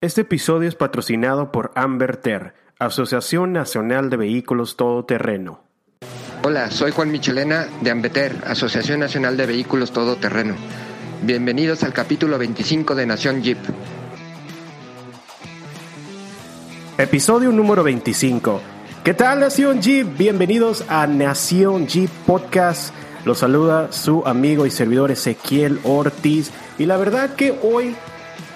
Este episodio es patrocinado por Amberter, Asociación Nacional de Vehículos Todoterreno. Hola, soy Juan Michelena de Ambeter, Asociación Nacional de Vehículos Todoterreno. Bienvenidos al capítulo 25 de Nación Jeep. Episodio número 25. ¿Qué tal Nación Jeep? Bienvenidos a Nación Jeep Podcast. Los saluda su amigo y servidor Ezequiel Ortiz. Y la verdad que hoy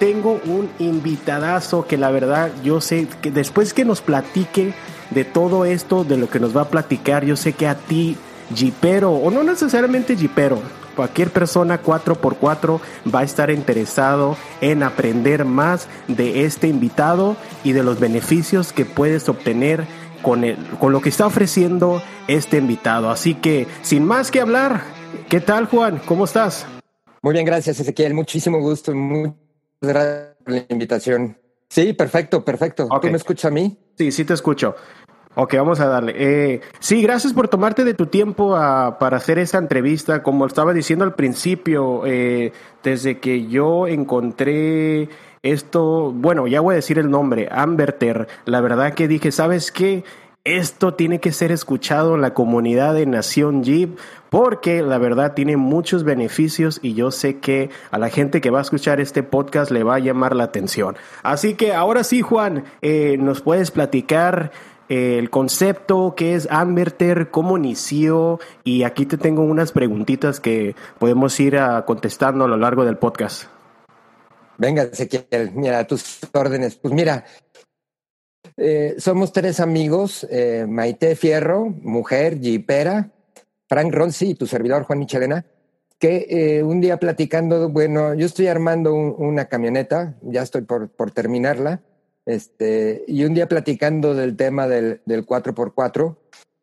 tengo un invitadazo que la verdad yo sé que después que nos platique de todo esto, de lo que nos va a platicar, yo sé que a ti, Jeepero, o no necesariamente Jeepero, cualquier persona 4x4 va a estar interesado en aprender más de este invitado y de los beneficios que puedes obtener con, el, con lo que está ofreciendo este invitado. Así que, sin más que hablar, ¿qué tal Juan? ¿Cómo estás? Muy bien, gracias Ezequiel, muchísimo gusto, muy gracias por la invitación. Sí, perfecto, perfecto. ¿Tú me escuchas a mí? Sí, sí te escucho. Ok, vamos a darle. Eh, sí, gracias por tomarte de tu tiempo a, para hacer esta entrevista. Como estaba diciendo al principio, eh, desde que yo encontré esto, bueno, ya voy a decir el nombre, Amberter, la verdad que dije, ¿sabes qué? Esto tiene que ser escuchado en la comunidad de Nación Jeep porque la verdad tiene muchos beneficios y yo sé que a la gente que va a escuchar este podcast le va a llamar la atención. Así que ahora sí, Juan, eh, nos puedes platicar eh, el concepto, qué es Amberter, cómo inició y aquí te tengo unas preguntitas que podemos ir a contestando a lo largo del podcast. Venga, Ezequiel, mira, tus órdenes. Pues mira, eh, somos tres amigos, eh, Maite Fierro, mujer, jipera, Frank Ronzi y tu servidor Juan Michelena, que eh, un día platicando, bueno, yo estoy armando una camioneta, ya estoy por, por terminarla, este, y un día platicando del tema del, del 4x4,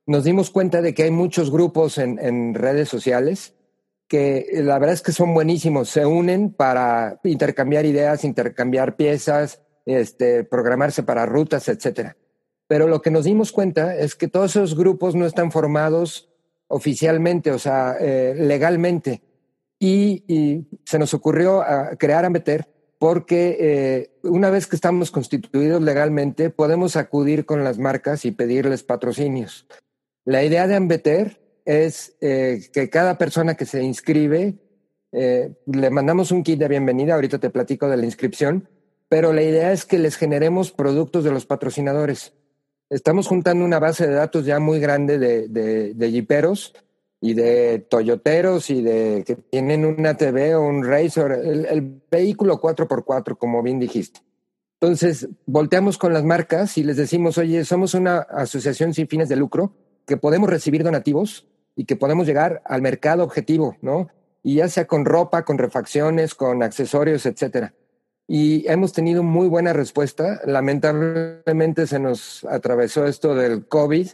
nos dimos cuenta de que hay muchos grupos en, en redes sociales que la verdad es que son buenísimos, se unen para intercambiar ideas, intercambiar piezas, este, programarse para rutas, etcétera. Pero lo que nos dimos cuenta es que todos esos grupos no están formados oficialmente, o sea, eh, legalmente. Y, se nos ocurrió a crear Ambeter porque eh, una vez que estamos constituidos legalmente, podemos acudir con las marcas y pedirles patrocinios. La idea de Ambeter es eh, que cada persona que se inscribe, le mandamos un kit de bienvenida, ahorita te platico de la inscripción, pero la idea es que les generemos productos de los patrocinadores. Estamos juntando una base de datos ya muy grande de, de, jiperos y de toyoteros y de que tienen una TV o un Razor, el, el vehículo 4x4, como bien dijiste. Entonces, volteamos con las marcas y les decimos, oye, somos una asociación sin fines de lucro que podemos recibir donativos y que podemos llegar al mercado objetivo, ¿no? Y ya sea con ropa, con refacciones, con accesorios, etcétera y hemos tenido muy buena respuesta. Lamentablemente se nos atravesó esto del COVID,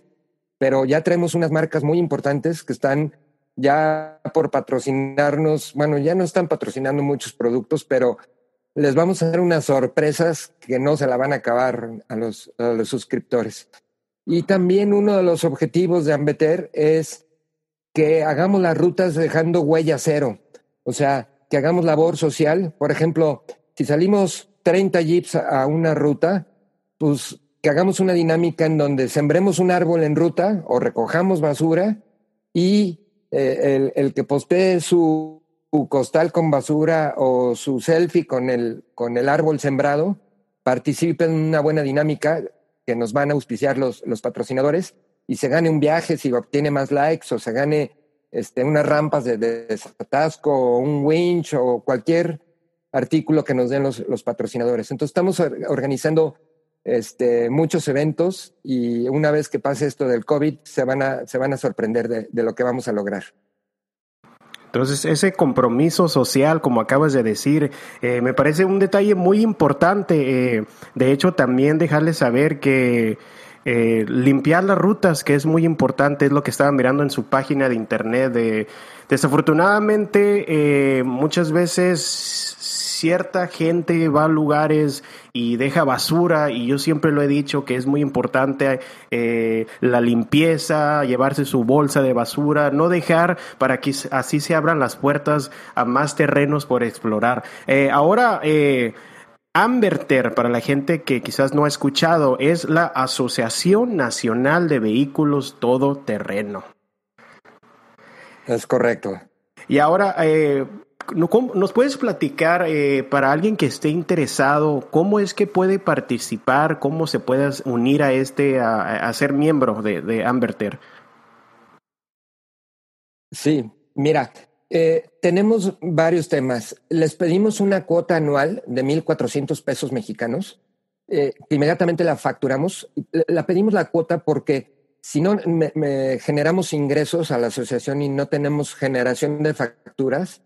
pero ya traemos unas marcas muy importantes que están ya por patrocinarnos. Bueno, ya no están patrocinando muchos productos, pero les vamos a dar unas sorpresas que no se la van a acabar a los, a los suscriptores. Y también uno de los objetivos de Ambeter es que hagamos las rutas dejando huella cero. O sea, que hagamos labor social. Por ejemplo, si salimos 30 jeeps a una ruta, pues que hagamos una dinámica en donde sembremos un árbol en ruta o recojamos basura y eh, el, que postee su, costal con basura o su selfie con el, con el árbol sembrado participe en una buena dinámica que nos van a auspiciar los, los patrocinadores y se gane un viaje si obtiene más likes o se gane este, unas rampas de, de atasco o un winch o cualquier artículo que nos den los, los patrocinadores. Entonces estamos organizando este, muchos eventos y una vez que pase esto del COVID se van a, se van a sorprender de, lo que vamos a lograr. Entonces, ese compromiso social, como acabas de decir, eh, me parece un detalle muy importante. Eh, de hecho, también dejarles saber que eh, limpiar las rutas, que es muy importante, es lo que estaba mirando en su página de internet. De, desafortunadamente, muchas veces cierta gente va a lugares y deja basura y yo siempre lo he dicho que es muy importante eh, la limpieza, llevarse su bolsa de basura, no dejar para que así se abran las puertas a más terrenos por explorar. Eh, ahora, eh, Amberter, para la gente que quizás no ha escuchado, es la Asociación Nacional de Vehículos Todoterreno. Es correcto. Y ahora, eh, ¿nos puedes platicar eh, para alguien que esté interesado cómo es que puede participar, cómo se puede unir a este, a, ser miembro de, Amberter? Sí, mira, eh, tenemos varios temas. Les pedimos una cuota anual de 1.400 pesos mexicanos. Eh, inmediatamente la facturamos. La pedimos la cuota porque si no generamos ingresos a la asociación y no tenemos generación de facturas,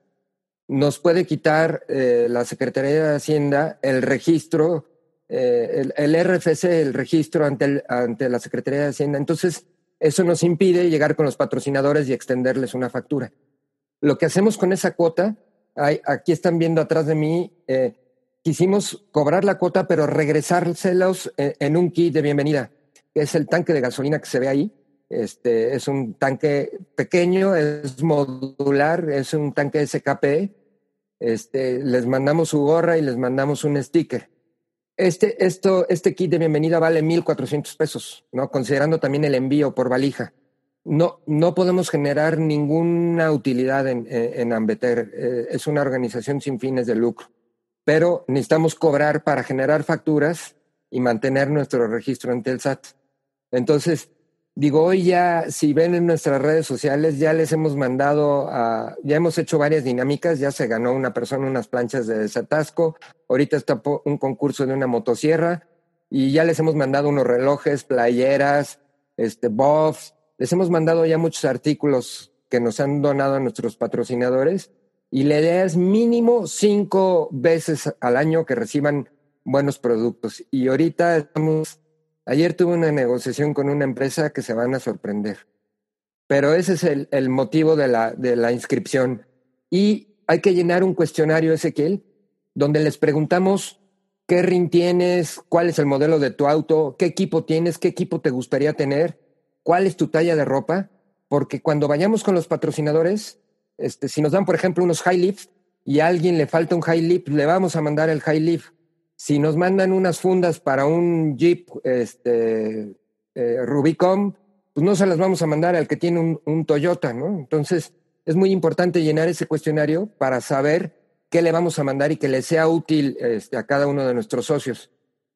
nos puede quitar eh, la Secretaría de Hacienda el registro, el, el, RFC, el registro ante, ante la Secretaría de Hacienda. Entonces, eso nos impide llegar con los patrocinadores y extenderles una factura. Lo que hacemos con esa cuota, aquí están viendo atrás de mí, eh, quisimos cobrar la cuota, pero regresárselos eh, en, un kit de bienvenida. Es el tanque de gasolina que se ve ahí. Este, es un tanque pequeño, es modular, es un tanque SKP. Este, les mandamos su gorra y les mandamos un sticker. Este, esto, este kit de bienvenida vale 1.400 pesos, ¿no? considerando también el envío por valija no, no podemos generar ninguna utilidad en, en Ambeter. Eh, es una organización sin fines de lucro, pero necesitamos cobrar para generar facturas y mantener nuestro registro ante el SAT. Entonces, digo, hoy ya, si ven en nuestras redes sociales, ya les hemos mandado, ya hemos hecho varias dinámicas, ya se ganó una persona unas planchas de desatasco, ahorita está un concurso de una motosierra y ya les hemos mandado unos relojes, playeras, este, buffs, les hemos mandado ya muchos artículos que nos han donado a nuestros patrocinadores y la idea es mínimo cinco veces al año que reciban buenos productos. Y ahorita estamos, ayer tuve una negociación con una empresa que se van a sorprender. Pero ese es el, el motivo de la, de la inscripción. Y hay que llenar un cuestionario, Ezequiel, donde les preguntamos qué RIN tienes, cuál es el modelo de tu auto, qué equipo tienes, qué equipo te gustaría tener cuál es tu talla de ropa, porque cuando vayamos con los patrocinadores, este, si nos dan, por ejemplo, unos high lift y a alguien le falta un high lift, le vamos a mandar el high lift. Si nos mandan unas fundas para un Jeep este, eh, Rubicon, pues no se las vamos a mandar al que tiene un, Toyota, ¿no? Entonces, es muy importante llenar ese cuestionario para saber qué le vamos a mandar y que le sea útil este, a cada uno de nuestros socios.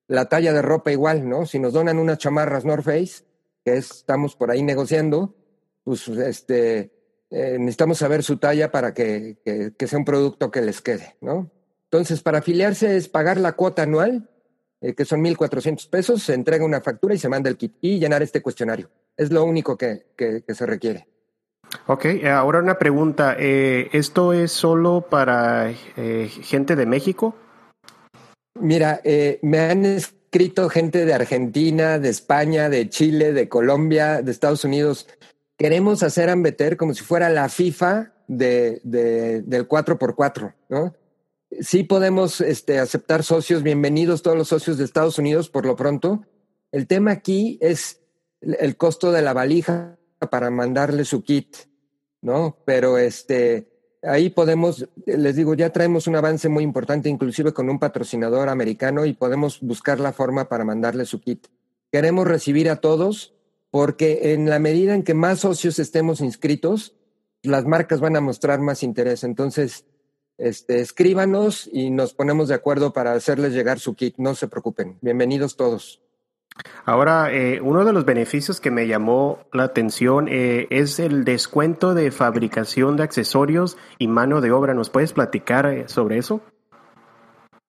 La talla de ropa igual, ¿no? Si nos donan unas chamarras North Face, que estamos por ahí negociando, pues este, eh, necesitamos saber su talla para que, que, sea un producto que les quede, ¿no? Entonces, para afiliarse es pagar la cuota anual, eh, que son 1.400 pesos, se entrega una factura y se manda el kit y llenar este cuestionario. Es lo único que, que, se requiere. Ok, ahora una pregunta. Eh, ¿Esto es solo para gente de México? Mira, me han escrito gente de Argentina, de España, de Chile, de Colombia, de Estados Unidos. Queremos hacer Ambeter como si fuera la FIFA de, del 4x4, ¿no? Sí podemos este, aceptar socios, bienvenidos todos los socios de Estados Unidos por lo pronto. El tema aquí es el costo de la valija para mandarle su kit, ¿no? Pero este, ahí podemos, les digo, ya traemos un avance muy importante, inclusive con un patrocinador americano y podemos buscar la forma para mandarle su kit. Queremos recibir a todos porque en la medida en que más socios estemos inscritos, las marcas van a mostrar más interés. Entonces, este, escríbanos y nos ponemos de acuerdo para hacerles llegar su kit. No se preocupen. Bienvenidos todos. Ahora, eh, uno de los beneficios que me llamó la atención eh, es el descuento de fabricación de accesorios y mano de obra. ¿Nos puedes platicar eh, sobre eso?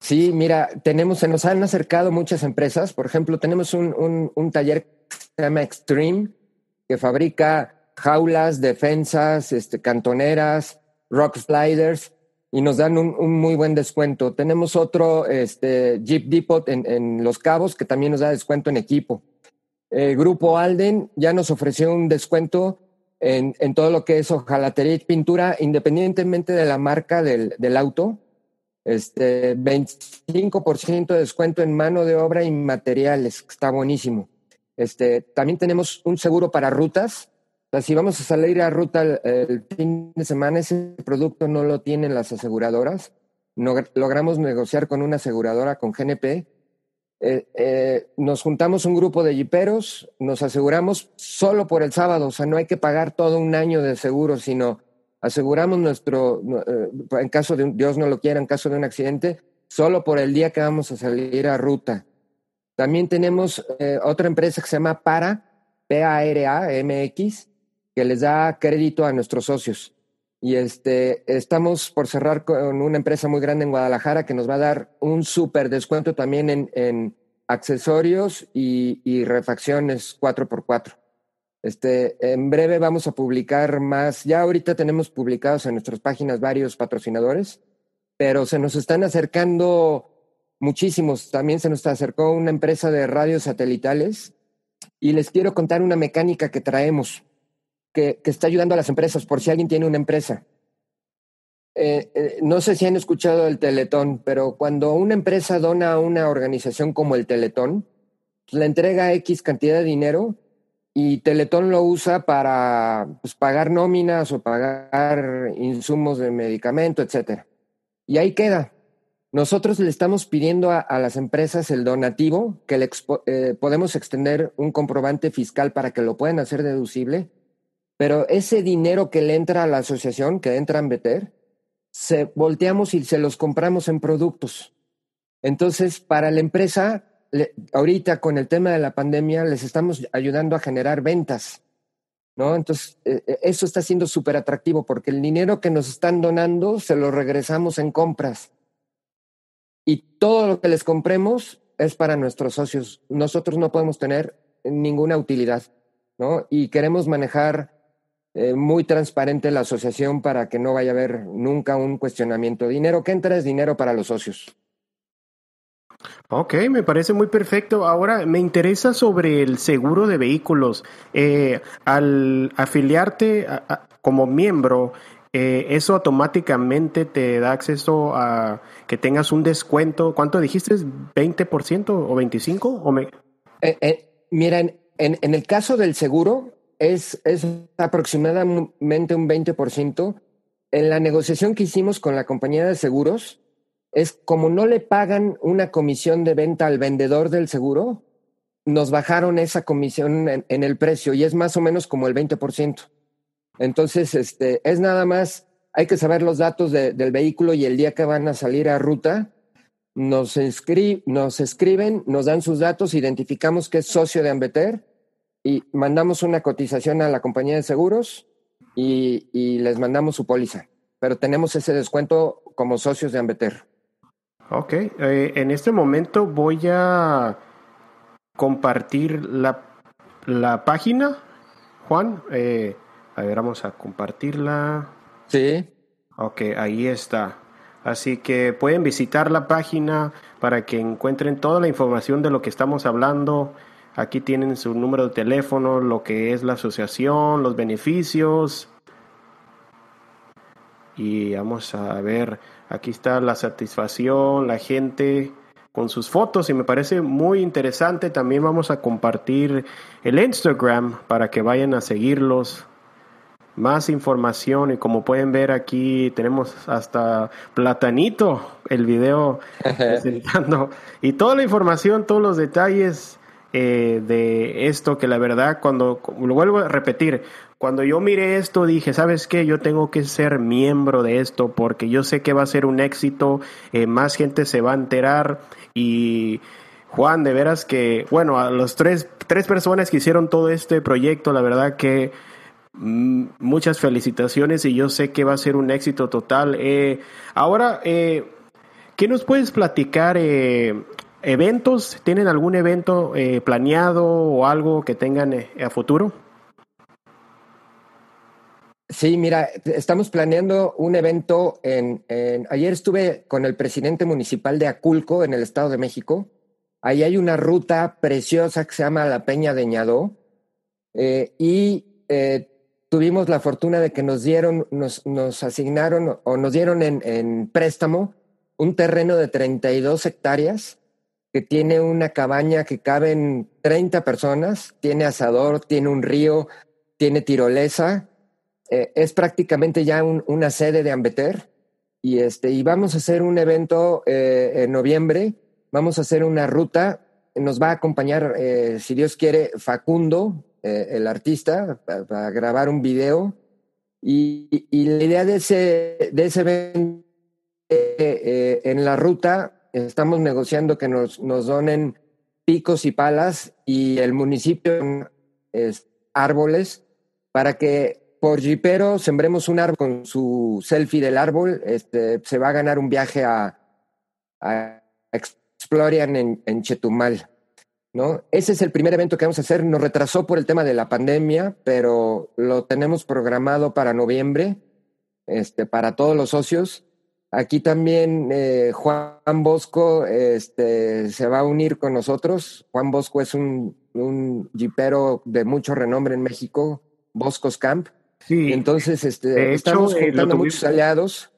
Sí, mira, tenemos, se nos han acercado muchas empresas. Por ejemplo, tenemos un, un taller que se llama Extreme, que fabrica jaulas, defensas, este, cantoneras, rock sliders y nos dan un, muy buen descuento. Tenemos otro este, Jeep Depot en, Los Cabos que también nos da descuento en equipo. El Grupo Alden ya nos ofreció un descuento en, todo lo que es hojalatería y pintura, independientemente de la marca del, auto. Este, 25% de descuento en mano de obra y materiales, está buenísimo. Este, también tenemos un seguro para rutas, si vamos a salir a ruta el, fin de semana, ese producto no lo tienen las aseguradoras. logramos negociar con una aseguradora, con GNP. Eh, eh, nos juntamos un grupo de jiperos, nos aseguramos solo por el sábado, o sea, no hay que pagar todo un año de seguro, sino aseguramos nuestro, eh, en caso de, un, Dios no lo quiera, en caso de un accidente, solo por el día que vamos a salir a ruta. También tenemos otra empresa que se llama Para, P-A-R-A-M-X, que les da crédito a nuestros socios. Y este, estamos por cerrar con una empresa muy grande en Guadalajara que nos va a dar un súper descuento también en, en accesorios y, y, refacciones 4x4. Este, en breve vamos a publicar más. Ya ahorita tenemos publicados en nuestras páginas varios patrocinadores, pero se nos están acercando muchísimos. También se nos acercó una empresa de radios satelitales y les quiero contar una mecánica que traemos que, está ayudando a las empresas, por si alguien tiene una empresa. Eh, eh, no sé si han escuchado el Teletón, pero cuando una empresa dona a una organización como el Teletón, le entrega X cantidad de dinero y Teletón lo usa para pues, pagar nóminas o pagar insumos de medicamento, etc. Y ahí queda. Nosotros le estamos pidiendo a, las empresas el donativo, que le eh, podemos extender un comprobante fiscal para que lo puedan hacer deducible pero ese dinero que le entra a la asociación, que entra en Beter, se volteamos y se los compramos en productos. Entonces, para la empresa, ahorita con el tema de la pandemia, les estamos ayudando a generar ventas. ¿No? Entonces, e, e, eso está siendo súper atractivo porque el dinero que nos están donando se lo regresamos en compras. Y todo lo que les compremos es para nuestros socios. Nosotros no podemos tener ninguna utilidad, ¿no? Y queremos manejar eh, muy transparente la asociación para que no vaya a haber nunca un cuestionamiento. Dinero que entra es dinero para los socios. Ok, me parece muy perfecto. Ahora me interesa sobre el seguro de vehículos. Eh, al afiliarte como miembro, eh, eso automáticamente te da acceso a que tengas un descuento. ¿Cuánto dijiste? ¿20% o 25%? O me... mira, en, en el caso del seguro, es, es aproximadamente un 20%. En la negociación que hicimos con la compañía de seguros, es como no le pagan una comisión de venta al vendedor del seguro, nos bajaron esa comisión en, el precio y es más o menos como el 20%. Entonces, este, es nada más, hay que saber los datos del vehículo y el día que van a salir a ruta, nos, nos escriben, nos dan sus datos, identificamos que es socio de Ambeter y mandamos una cotización a la compañía de seguros y, les mandamos su póliza. Pero tenemos ese descuento como socios de Ambeter. Ok, eh, en este momento voy a compartir la, la página, Juan. Eh, a ver, vamos a compartirla. Sí. Ok, ahí está. Así que pueden visitar la página para que encuentren toda la información de lo que estamos hablando Aquí tienen su número de teléfono, lo que es la asociación, los beneficios. Y vamos a ver, aquí está la satisfacción, la gente con sus fotos y me parece muy interesante. También vamos a compartir el Instagram para que vayan a seguirlos. Más información y como pueden ver aquí tenemos hasta Platanito, el video presentando y toda la información, todos los detalles eh, de esto que la verdad cuando lo vuelvo a repetir cuando yo miré esto dije sabes qué yo tengo que ser miembro de esto porque yo sé que va a ser un éxito eh, más gente se va a enterar. Y Juan de veras que bueno a los tres tres personas que hicieron todo este proyecto la verdad que mm, muchas felicitaciones y yo sé que va a ser un éxito total. Eh, ahora ¿Qué nos puedes platicar ¿Eventos? ¿Tienen algún evento eh, planeado o algo que tengan eh, a futuro? Sí, mira, estamos planeando un evento en, Ayer estuve con el presidente municipal de Aculco, en el Estado de México. Ahí hay una ruta preciosa que se llama la Peña de Ñadó. Eh, y tuvimos la fortuna de que nos dieron, nos, asignaron o nos dieron en, en préstamo un terreno de 32 hectáreas que tiene una cabaña que caben 30 personas, tiene asador, tiene un río, tiene tirolesa, eh, es prácticamente ya una sede de Ambeter. Y, este, y vamos a hacer un evento en noviembre, vamos a hacer una ruta, nos va a acompañar, si Dios quiere, Facundo, el artista, para, grabar un video. Y, y, la idea de ese, de ese evento en la ruta, estamos negociando que nos, nos donen picos y palas y el municipio es árboles para que por jipero sembremos un árbol con su selfie del árbol, este, se va a ganar un viaje a, a Explorian en, en, Chetumal. ¿no? Ese es el primer evento que vamos a hacer. Nos retrasó por el tema de la pandemia, pero lo tenemos programado para noviembre, este, para todos los socios. Aquí también eh, Juan Bosco este, se va a unir con nosotros. Juan Bosco es un, un jipero de mucho renombre en México, Boscos Camp. Sí. Entonces, este, estamos eh, juntando muchos aliados.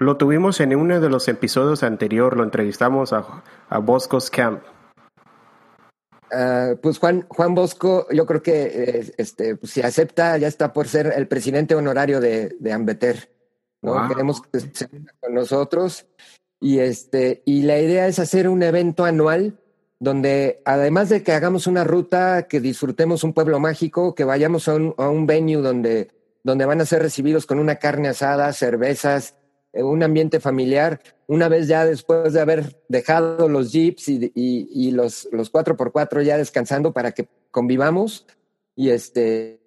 Lo tuvimos en uno de los episodios anteriores, lo entrevistamos a, a Boscos Camp. Uh, pues Juan, Juan Bosco, yo creo que eh, este, pues, si acepta, ya está por ser el presidente honorario de, de Ambeter. ¿No? Queremos que se con nosotros. Y, este, y la idea es hacer un evento anual donde además de que hagamos una ruta, que disfrutemos un pueblo mágico, que vayamos a un, a un venue donde, donde van a ser recibidos con una carne asada, cervezas, eh, un ambiente familiar, una vez ya después de haber dejado los jeeps y, y, y los, los 4x4 ya descansando para que convivamos y este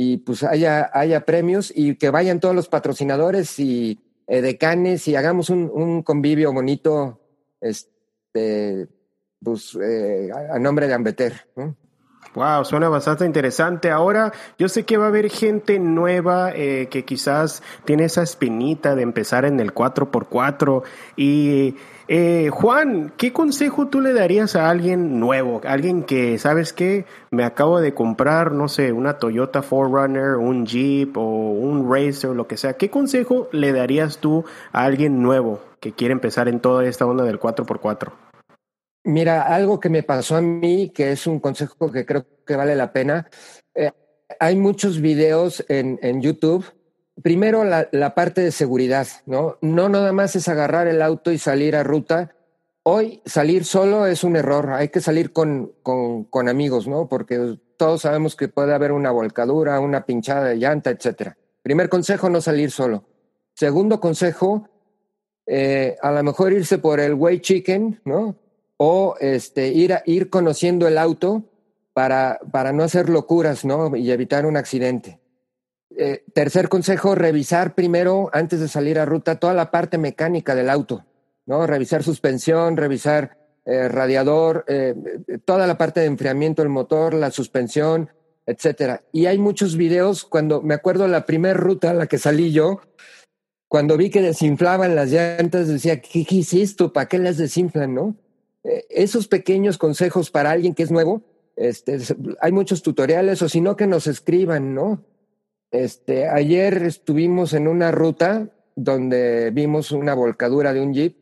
y pues haya, haya premios y que vayan todos los patrocinadores y eh, decanes y hagamos un, un convivio bonito este, pues, eh, a nombre de Ambeter. ¿no? Wow, suena bastante interesante. Ahora, yo sé que va a haber gente nueva eh, que quizás tiene esa espinita de empezar en el 4x4 y eh, Juan, ¿qué consejo tú le darías a alguien nuevo? Alguien que, ¿sabes qué? Me acabo de comprar, no sé, una Toyota 4Runner, un Jeep o un Racer, lo que sea. ¿Qué consejo le darías tú a alguien nuevo que quiere empezar en toda esta onda del 4x4? Mira, algo que me pasó a mí, que es un consejo que creo que vale la pena. Eh, hay muchos videos en, en YouTube primero la, la, parte de seguridad, ¿no? No nada más es agarrar el auto y salir a ruta. Hoy salir solo es un error, hay que salir con, con, amigos, ¿no? Porque todos sabemos que puede haber una volcadura, una pinchada de llanta, etcétera. Primer consejo, no salir solo. Segundo consejo, eh, a lo mejor irse por el way chicken, ¿no? O este, ir, a, ir conociendo el auto para, para no hacer locuras, ¿no? Y evitar un accidente. Eh, tercer consejo, revisar primero, antes de salir a ruta, toda la parte mecánica del auto, ¿no? Revisar suspensión, revisar eh, radiador, eh, toda la parte de enfriamiento del motor, la suspensión, etcétera. Y hay muchos videos, cuando me acuerdo la primera ruta a la que salí yo, cuando vi que desinflaban las llantas, decía, ¿qué, qué esto? ¿Para qué las desinflan, no? esos pequeños consejos para alguien que es nuevo, este, hay muchos tutoriales, o si no, que nos escriban, ¿no? Este, ayer estuvimos en una ruta donde vimos una volcadura de un jeep.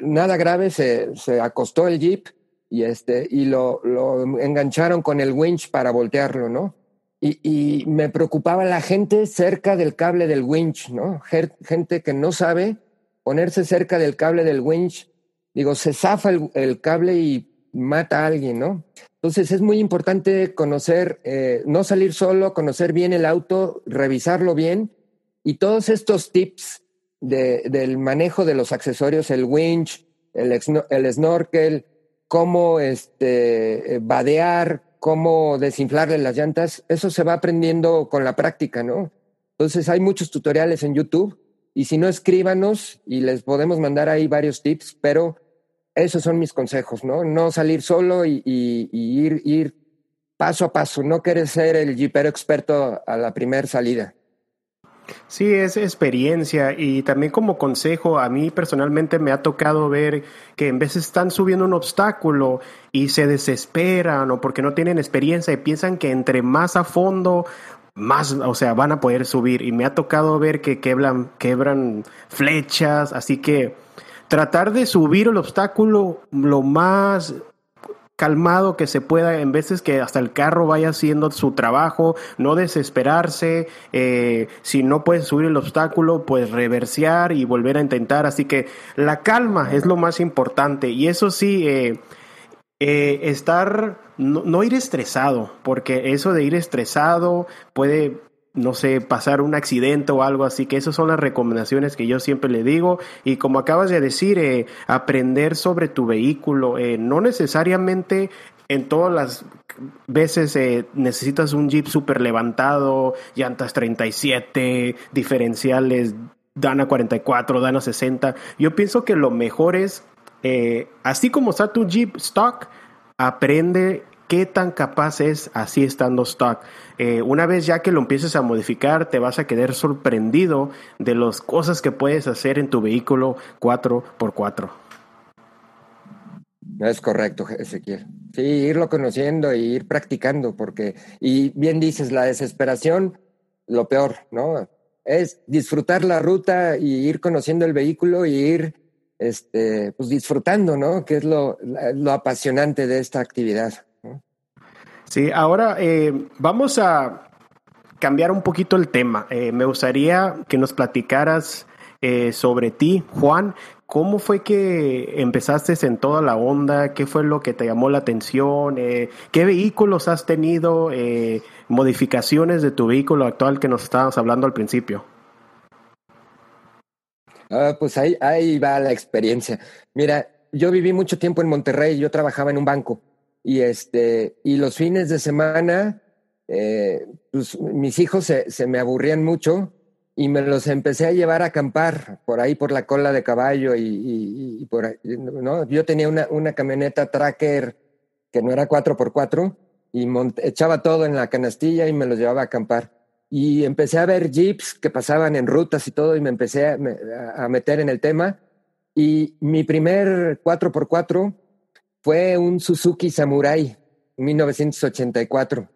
Nada grave, se, se acostó el jeep y, este, y lo, lo engancharon con el winch para voltearlo, ¿no? Y, y, me preocupaba la gente cerca del cable del winch, ¿no? Gente que no sabe ponerse cerca del cable del winch. Digo, se zafa el, el cable y mata a alguien, ¿no? Entonces es muy importante conocer, eh, no salir solo, conocer bien el auto, revisarlo bien y todos estos tips de, del manejo de los accesorios, el winch, el, el snorkel, cómo este, vadear, cómo desinflarle las llantas, eso se va aprendiendo con la práctica, ¿no? Entonces hay muchos tutoriales en YouTube y si no, escríbanos y les podemos mandar ahí varios tips, pero esos son mis consejos, ¿no? No salir solo y, ir, paso a paso, no querer ser el jeepero experto a la primera salida. Sí, es experiencia y también como consejo, a mí personalmente me ha tocado ver que en veces están subiendo un obstáculo y se desesperan o porque no tienen experiencia y piensan que entre más a fondo, más, o sea, van a poder subir y me ha tocado ver que quebran flechas, así que tratar de subir el obstáculo lo más calmado que se pueda, en veces que hasta el carro vaya haciendo su trabajo, no desesperarse, eh, si no puedes subir el obstáculo, pues reversear y volver a intentar. Así que la calma es lo más importante y eso sí, eh, eh, estar, no, no ir estresado, porque eso de ir estresado puede no sé, pasar un accidente o algo así, que esas son las recomendaciones que yo siempre le digo. Y como acabas de decir, eh, aprender sobre tu vehículo, eh, no necesariamente en todas las veces eh, necesitas un Jeep super levantado, llantas 37, diferenciales Dana 44, Dana 60. Yo pienso que lo mejor es, así como está tu Jeep stock, aprende qué tan capaz es así estando stock. Eh, una vez ya que lo empieces a modificar, te vas a quedar sorprendido de las cosas que puedes hacer en tu vehículo 4x4. Es correcto, Ezequiel. Sí, irlo conociendo e ir practicando, porque, y bien dices, la desesperación, lo peor, ¿no? Es disfrutar la ruta y ir conociendo el vehículo y ir este, pues disfrutando, ¿no? Que es lo, lo apasionante de esta actividad. Sí, ahora eh, vamos a cambiar un poquito el tema. Eh, me gustaría que nos platicaras eh, sobre ti, Juan. ¿Cómo fue que empezaste en toda la onda? ¿Qué fue lo que te llamó la atención? ¿Qué vehículos has tenido? ¿Modificaciones de tu vehículo actual que nos estábamos hablando al principio? Ah, pues ahí, ahí va la experiencia. Mira, yo viví mucho tiempo en Monterrey, yo trabajaba en un banco y, este, y los fines de semana, eh, pues mis hijos se, se, me aburrían mucho y me los empecé a llevar a acampar por ahí por la cola de caballo y, y, por ¿no? Yo tenía una, una, camioneta tracker que no era 4x4 y echaba todo en la canastilla y me los llevaba a acampar. Y empecé a ver jeeps que pasaban en rutas y todo y me empecé a, a meter en el tema. Y mi primer 4x4 fue un Suzuki Samurai 1984,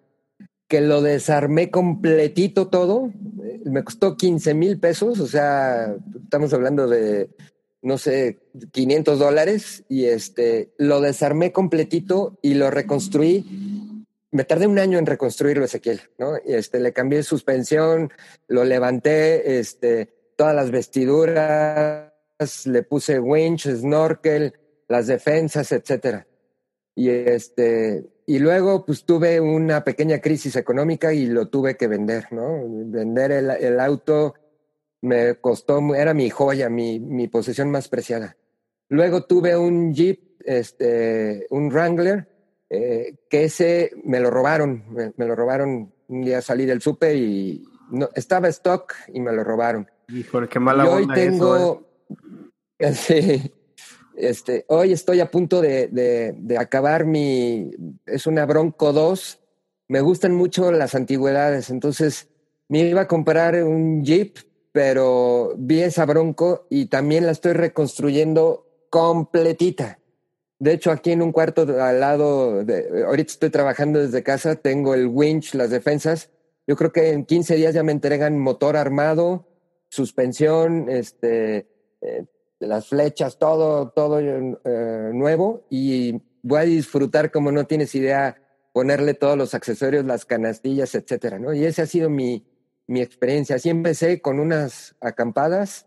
que lo desarmé completito todo. Eh, me costó 15 mil pesos, o sea, estamos hablando de, no sé, 500 dólares, y este, lo desarmé completito y lo reconstruí. Me tardé un año en reconstruirlo, Ezequiel, ¿no? Y este, le cambié suspensión, lo levanté, este, todas las vestiduras, le puse winch, snorkel, las defensas, etcétera. Y este, y luego pues tuve una pequeña crisis económica y lo tuve que vender, ¿no? Vender el, el auto me costó, era mi joya, mi, mi posesión más preciada. Luego tuve un Jeep, este, un Wrangler, eh, que ese me lo robaron, me, lo robaron un día salí del supe y no, estaba stock y me lo robaron. Híjole, qué mala y hoy tengo, eso, ¿eh? sí, este, hoy estoy a punto de, acabar mi, es una Bronco 2. Me gustan mucho las antigüedades, entonces me iba a comprar un Jeep, pero vi esa Bronco y también la estoy reconstruyendo completita. De hecho, aquí en un cuarto al lado, de, ahorita estoy trabajando desde casa, tengo el winch, las defensas. Yo creo que en 15 días ya me entregan motor armado, suspensión, este, eh, las flechas, todo, todo eh, nuevo y voy a disfrutar como no tienes idea ponerle todos los accesorios, las canastillas, etcétera, ¿no? Y esa ha sido mi, mi experiencia. Así empecé con unas acampadas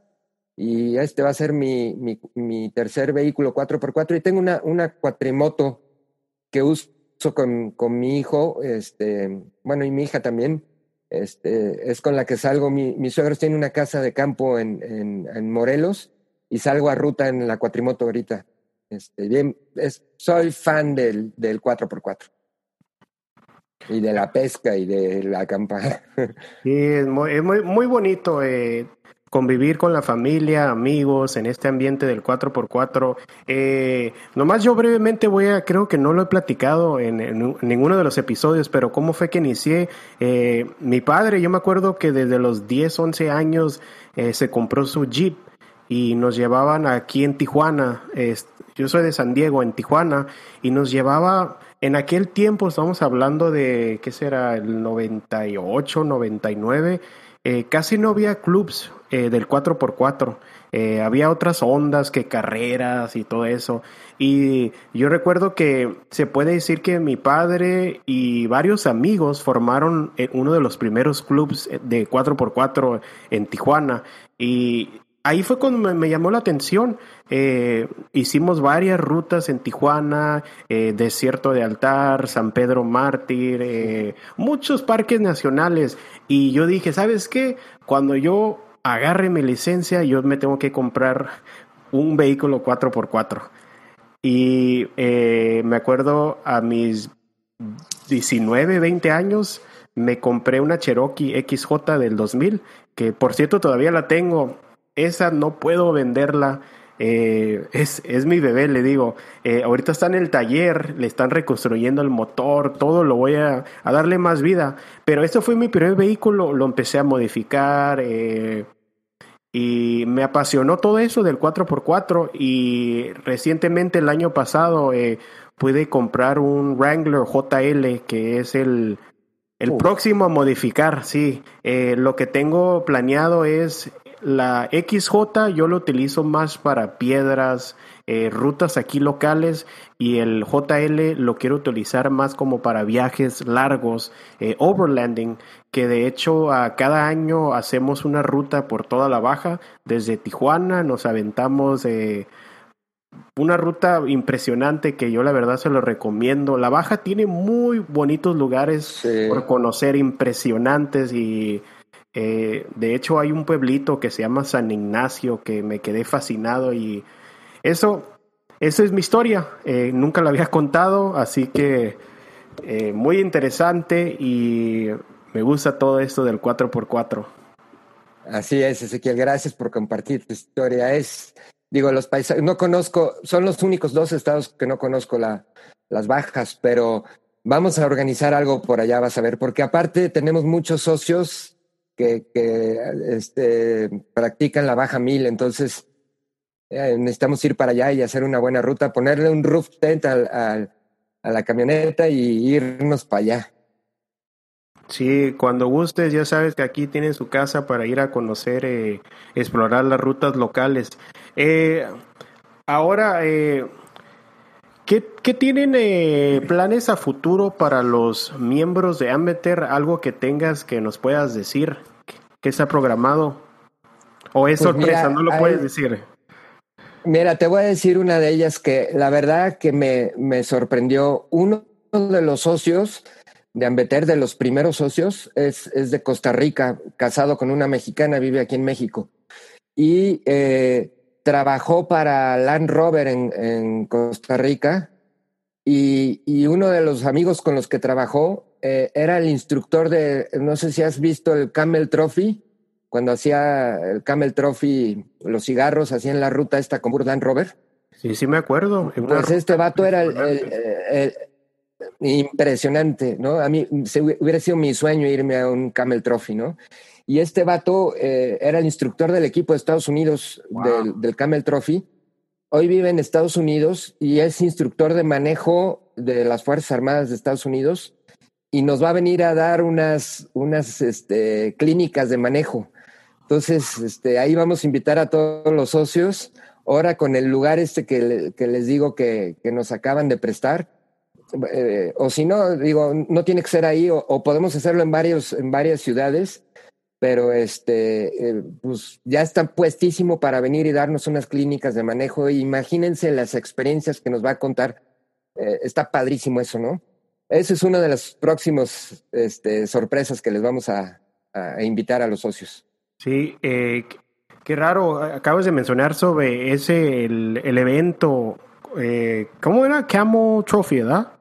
y este va a ser mi, mi, tercer vehículo 4x4 y tengo una, una cuatrimoto que uso con, con mi hijo, este, bueno, y mi hija también, este, es con la que salgo. Mi, mis suegros tienen una casa de campo en, en Morelos y salgo a ruta en la cuatrimoto ahorita. Este, bien, es, soy fan del, del 4x4 y de la pesca y de la acampada. Sí, es muy, es muy, muy bonito eh, convivir con la familia, amigos, en este ambiente del 4x4. Eh, nomás yo brevemente voy a, creo que no lo he platicado en, ninguno de los episodios, pero cómo fue que inicié. Eh, mi padre, yo me acuerdo que desde los 10, 11 años eh, se compró su Jeep y nos llevaban aquí en Tijuana. yo soy de San Diego, en Tijuana, y nos llevaba, en aquel tiempo estamos hablando de, ¿qué será? El 98, 99. eh, casi no había clubs eh, del 4x4. Eh, había otras ondas que carreras y todo eso. Y yo recuerdo que se puede decir que mi padre y varios amigos formaron uno de los primeros clubs de 4x4 en Tijuana. Y ahí fue cuando me, llamó la atención. Eh, hicimos varias rutas en Tijuana, eh, Desierto de Altar, San Pedro Mártir, eh, muchos parques nacionales. Y yo dije, ¿sabes qué? Cuando yo agarre mi licencia, yo me tengo que comprar un vehículo 4x4. Y me acuerdo a mis 19, 20 años, me compré una Cherokee XJ del 2000, que por cierto todavía la tengo esa no puedo venderla. Eh, es, es, mi bebé, le digo. Eh, ahorita está en el taller, le están reconstruyendo el motor, todo lo voy a, darle más vida. Pero este fue mi primer vehículo, lo empecé a modificar eh, y me apasionó todo eso del 4x4. Y recientemente, el año pasado, pude comprar un Wrangler JL, que es el, el próximo a modificar, sí. lo que tengo planeado es la XJ yo lo utilizo más para piedras, eh, rutas aquí locales y el JL lo quiero utilizar más como para viajes largos, eh, overlanding, que de hecho a cada año hacemos una ruta por toda la baja, desde Tijuana nos aventamos eh, una ruta impresionante que yo la verdad se lo recomiendo. La baja tiene muy bonitos lugares por conocer, impresionantes y eh, de hecho, hay un pueblito que se llama San Ignacio que me quedé fascinado y eso, es mi historia. Eh, nunca la había contado, así que eh, muy interesante y me gusta todo esto del 4x4. Así es, Ezequiel, gracias por compartir tu historia. Es, digo, los paisajes, no conozco, son los únicos dos estados que no conozco la, las bajas, pero vamos a organizar algo por allá, vas a ver, porque aparte tenemos muchos socios que, este, practican la baja mil, entonces eh, necesitamos ir para allá y hacer una buena ruta, ponerle un roof tent a la camioneta y irnos para allá. Sí, cuando gustes, ya sabes que aquí tienen su casa para ir a conocer, eh, explorar las rutas locales. Eh, ahora, eh, ¿Qué, tienen eh, planes a futuro para los miembros de Ambeter? Algo que tengas que nos puedas decir, que está programado. ¿O es pues sorpresa? no lo puedes decir. Mira, te voy a decir una de ellas que la verdad que me, me sorprendió. Uno de los socios de Ambeter, de los primeros socios, es, es de Costa Rica, casado con una mexicana, vive aquí en México. Y eh, trabajó para Land Rover en, Costa Rica y, uno de los amigos con los que trabajó eh, era el instructor de, no sé si has visto el Camel Trophy, cuando hacía el Camel Trophy, los cigarros, hacían la ruta esta con Land Rover. Sí, sí me acuerdo. Pues este vato era el, impresionante, ¿no? A mí hubiera sido mi sueño irme a un Camel Trophy, ¿no? Y este vato eh, era el instructor del equipo de Estados Unidos del, Camel Trophy. Hoy vive en Estados Unidos y es instructor de manejo de las Fuerzas Armadas de Estados Unidos y nos va a venir a dar unas, unas este, clínicas de manejo. Entonces, este, ahí vamos a invitar a todos los socios. Ahora con el lugar este que, que les digo que, que, nos acaban de prestar. Eh, o si no, digo, no tiene que ser ahí o, podemos hacerlo en, varios, en varias ciudades pero este, eh, pues ya está puestísimo para venir y darnos unas clínicas de manejo. Imagínense las experiencias que nos va a contar. Eh, está padrísimo eso, ¿no? Esa es una de las próximas este, sorpresas que les vamos a, invitar a los socios. Sí, eh, qué raro. Acabas de mencionar sobre ese, el, evento. ¿Cómo era? Camel Trophy, ¿verdad?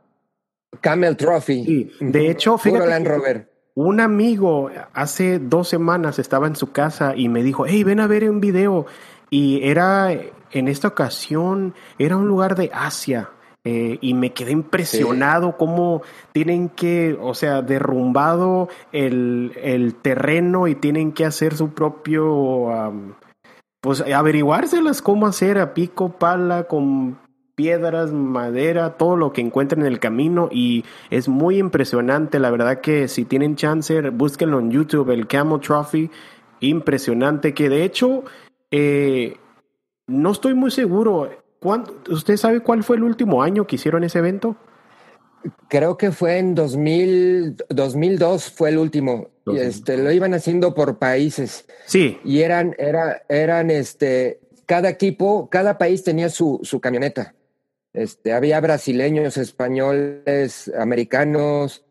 Camel Trophy. Sí. De hecho, fíjate. Un amigo hace dos semanas estaba en su casa y me dijo, hey, ven a ver un video. Y era, en esta ocasión, era un lugar de Asia. Eh, y me quedé impresionado cómo tienen que, o sea, derrumbado el, el, terreno y tienen que hacer su propio, pues averiguárselas cómo hacer a pico, pala, con piedras, madera, todo lo que encuentren en el camino y es muy impresionante. La verdad que si tienen chance, búsquenlo en YouTube, el Camel Trophy. Impresionante que de hecho, eh, no estoy muy seguro. ¿Usted sabe cuál fue el último año que hicieron ese evento? Creo que fue en 2000, 2002 fue el último. Y este, lo iban haciendo por países. Sí. Y eran, era, eran, este, cada equipo, cada país tenía su, su camioneta. Este, había brasileños, españoles, americanos,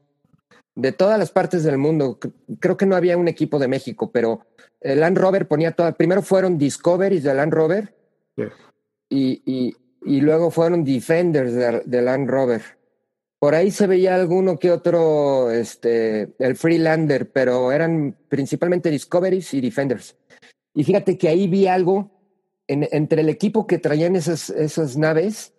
de todas las partes del mundo. Creo que no había un equipo de México, pero el Land Rover ponía todas. Primero fueron Discoveries de Land Rover y, y, luego fueron Defenders de, de, Land Rover. Por ahí se veía alguno que otro, este, el Freelander, pero eran principalmente Discoveries y Defenders. Y fíjate que ahí vi algo en, entre el equipo que traían esas, esas naves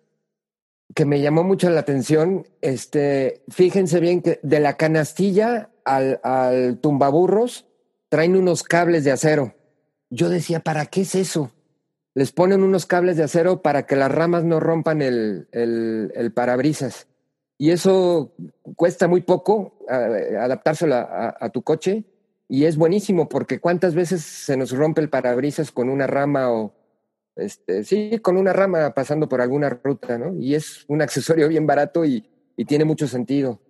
que me llamó mucho la atención. Este, fíjense bien que de la canastilla al, al tumbaburros traen unos cables de acero. Yo decía, ¿para qué es eso? Les ponen unos cables de acero para que las ramas no rompan el, el, parabrisas. Y eso cuesta muy poco adaptárselo a, a, tu coche. Y es buenísimo porque cuántas veces se nos rompe el parabrisas con una rama o, este, sí, con una rama pasando por alguna ruta, ¿no? Y es un accesorio bien barato y, y tiene mucho sentido.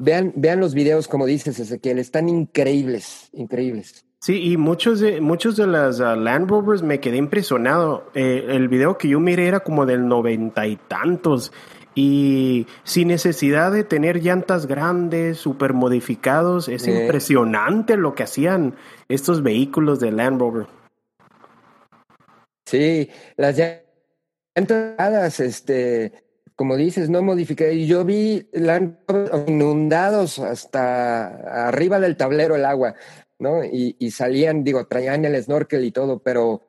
Vean, vean los videos, como dices, Ezequiel, están increíbles, increíbles. Sí, y muchos de, muchos de las uh, Land Rovers me quedé impresionado. Eh, el video que yo miré era como del noventa y tantos. Y sin necesidad de tener llantas grandes, super modificados, es eh. impresionante lo que hacían estos vehículos de Land Rover. Sí, las llantas, este, como dices, no modificé. Y yo vi inundados hasta arriba del tablero el agua, ¿no? Y, y, salían, digo, traían el snorkel y todo, pero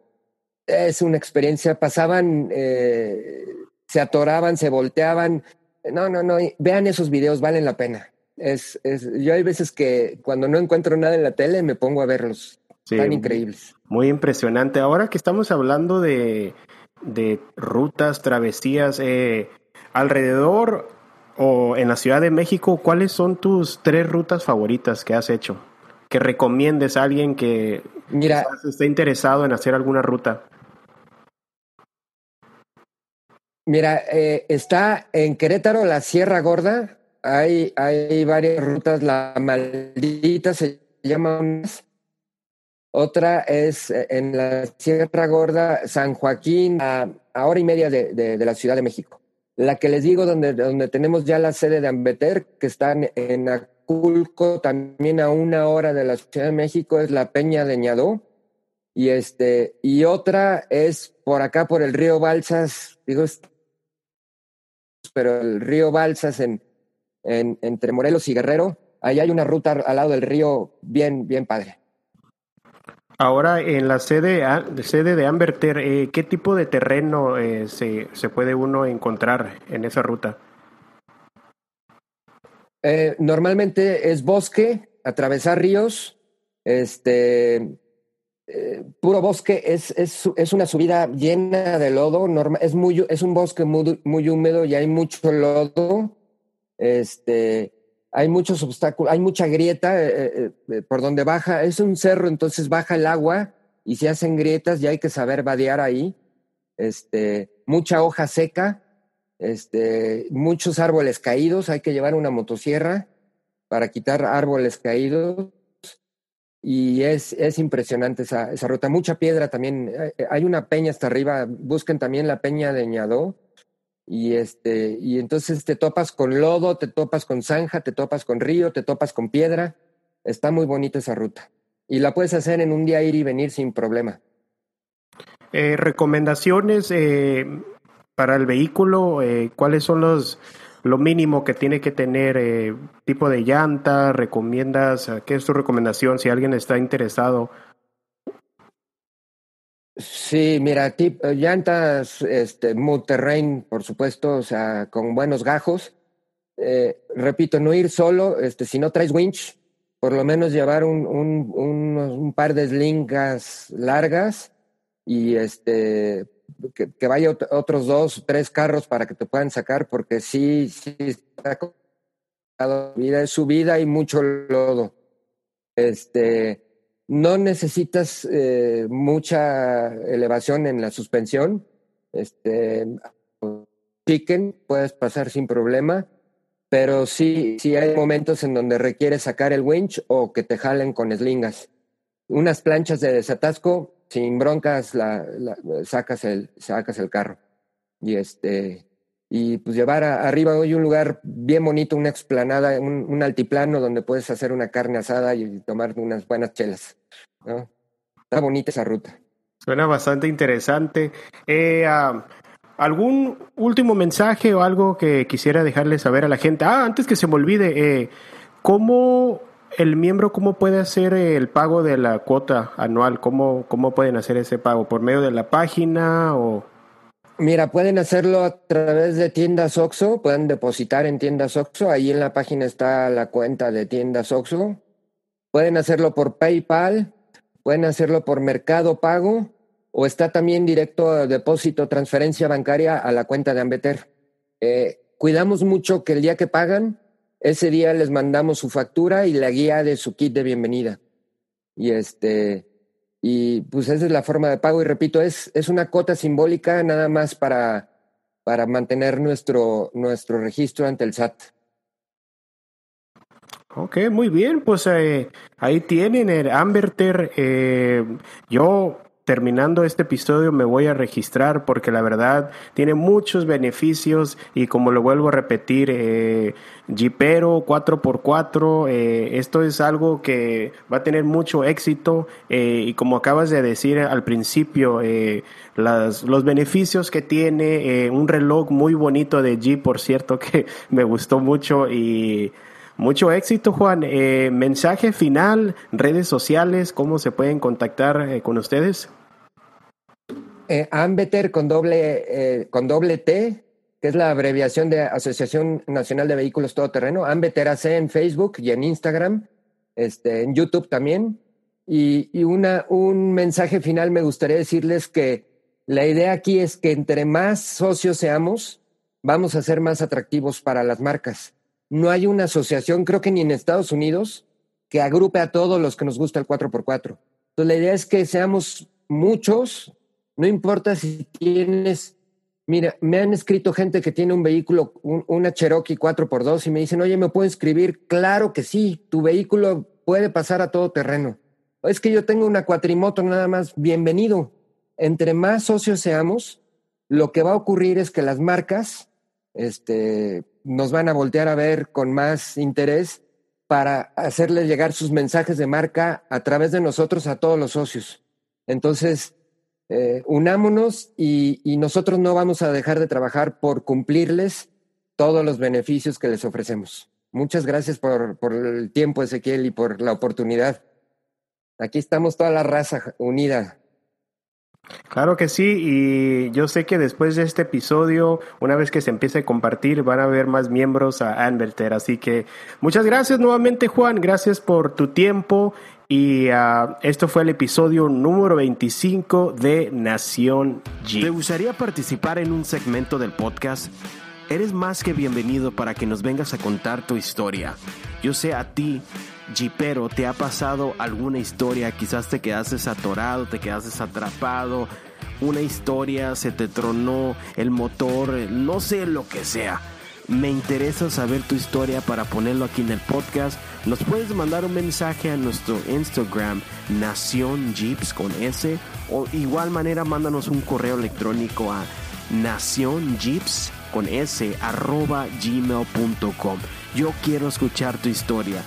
es una experiencia. Pasaban, eh, se atoraban, se volteaban. No, no, no. Vean esos videos, valen la pena. Es, es, yo hay veces que cuando no encuentro nada en la tele me pongo a verlos. Sí, Están increíbles. Muy impresionante. Ahora que estamos hablando de, de rutas, travesías, eh, alrededor o en la Ciudad de México, ¿cuáles son tus tres rutas favoritas que has hecho? Que recomiendes a alguien que Mira, esté interesado en hacer alguna ruta. Mira, eh, está en Querétaro la Sierra Gorda. Hay, hay varias rutas. La maldita se llama otra es eh, en la Sierra Gorda, San Joaquín, a, hora y media de, de, la Ciudad de México. La que les digo, donde, donde tenemos ya la sede de Ambeter, que está en, Aculco, también a una hora de la Ciudad de México, es la Peña de Ñadó. Y, este, y otra es por acá, por el río Balsas, digo, pero el río Balsas en, en, entre Morelos y Guerrero, ahí hay una ruta al lado del río bien, bien padre. Ahora, en la sede, sede de Amberter, eh, ¿qué tipo de terreno eh, se, se, puede uno encontrar en esa ruta? Eh, normalmente es bosque, atravesar ríos, este, eh, puro bosque, es, es, es, una subida llena de lodo, es, muy, es un bosque muy, muy húmedo y hay mucho lodo. Este, hay muchos obstáculos, hay mucha grieta eh, eh, por donde baja, es un cerro, entonces baja el agua y se hacen grietas y hay que saber vadear ahí. Este, mucha hoja seca, este, muchos árboles caídos, hay que llevar una motosierra para quitar árboles caídos. Y es, es impresionante esa, esa ruta. Mucha piedra también. Hay una peña hasta arriba. Busquen también la peña de Ñadó y este y entonces te topas con lodo, te topas con zanja, te topas con río, te topas con piedra. Está muy bonita esa ruta y la puedes hacer en un día ir y venir sin problema. Eh, recomendaciones eh, para el vehículo, eh, ¿cuáles son los lo mínimo que tiene que tener eh, tipo de llanta? ¿Recomiendas? ¿Qué es tu recomendación si alguien está interesado? Sí, mira, tip, eh, llantas, este, terrain, por supuesto, o sea, con buenos gajos. Eh, repito, no ir solo, este, si no traes winch, por lo menos llevar un, un, un, un par de slingas largas y este, que, vaya otros dos, tres carros para que te puedan sacar, porque sí, sí está vida es subida y mucho lodo. Este, no necesitas eh, mucha elevación en la suspensión. Este, chicken puedes pasar sin problema, pero sí, sí hay momentos en donde requieres sacar el winch o que te jalen con eslingas. Unas planchas de desatasco, sin broncas, la, sacas, el, sacas el carro. Y este, y pues llevar arriba hoy un lugar bien bonito, una explanada, un, altiplano donde puedes hacer una carne asada y tomar unas buenas chelas. Está bonita esa ruta. Suena bastante interesante. Eh, ah, ¿Algún último mensaje o algo que quisiera dejarle saber a la gente? Ah, antes que se me olvide, eh, ¿cómo el miembro, cómo puede hacer el pago de la cuota anual? ¿Cómo, ¿Cómo pueden hacer ese pago? ¿Por medio de la página o...? Mira, pueden hacerlo a través de tiendas OXO, pueden depositar en tiendas OXO, ahí en la página está la cuenta de tiendas OXO. Pueden hacerlo por PayPal, pueden hacerlo por Mercado Pago o está también directo depósito, transferencia bancaria a la cuenta de Ambeter. Eh, cuidamos mucho que el día que pagan, ese día les mandamos su factura y la guía de su kit de bienvenida. Y este, y pues esa es la forma de pago. Y repito, es, es una cota simbólica nada más para, para mantener nuestro, nuestro registro ante el SAT. Ok, muy bien, pues eh, ahí tienen el Amberter. Eh, yo terminando este episodio me voy a registrar porque la verdad tiene muchos beneficios y como lo vuelvo a repetir, eh, Jeepero 4x4, eh, esto es algo que va a tener mucho éxito eh, y como acabas de decir al principio, eh, las, los beneficios que tiene, un reloj muy bonito de Jeep, por cierto, que me gustó mucho y... Mucho éxito, Juan. mensaje final, redes sociales, ¿cómo se pueden contactar con ustedes? Eh, Ambeter con doble, eh, con doble T, que es la abreviación de Asociación Nacional de Vehículos Todoterreno. Ambeter AC en Facebook y en Instagram, este, en YouTube también. Y, y una, un mensaje final me gustaría decirles que la idea aquí es que entre más socios seamos, vamos a ser más atractivos para las marcas. No hay una asociación, creo que ni en Estados Unidos, que agrupe a todos los que nos gusta el 4x4. Entonces la idea es que seamos muchos, no importa si tienes, mira, me han escrito gente que tiene un vehículo, una Cherokee 4x2 y me dicen, oye, ¿me puedo escribir? Claro que sí, tu vehículo puede pasar a todo terreno. Es que yo tengo una cuatrimoto nada más, bienvenido. Entre más socios seamos, lo que va a ocurrir es que las marcas este, nos van a voltear a ver con más interés para hacerles llegar sus mensajes de marca a través de nosotros a todos los socios. Entonces, eh, unámonos y, nosotros no vamos a dejar de trabajar por cumplirles todos los beneficios que les ofrecemos. Muchas gracias por, por el tiempo, Ezequiel, y por la oportunidad. Aquí estamos toda la raza unida. Claro que sí, y yo sé que después de este episodio, una vez que se empiece a compartir, van a haber más miembros a Anverter. Así que muchas gracias nuevamente, Juan. Gracias por tu tiempo y uh, esto fue el episodio número 25 de Nación G. ¿Te gustaría participar en un segmento del podcast? Eres más que bienvenido para que nos vengas a contar tu historia. Yo sé a ti, Jeepero, te ha pasado alguna historia, quizás te quedaste atorado, te quedaste atrapado, una historia se te tronó el motor, no sé lo que sea me interesa saber tu historia para ponerlo aquí en el podcast. Nos puedes mandar un mensaje a nuestro Instagram, Nación Jeeps con S, o igual manera mándanos un correo electrónico a Nación Jeeps con S arroba gmail.com. Yo quiero escuchar tu historia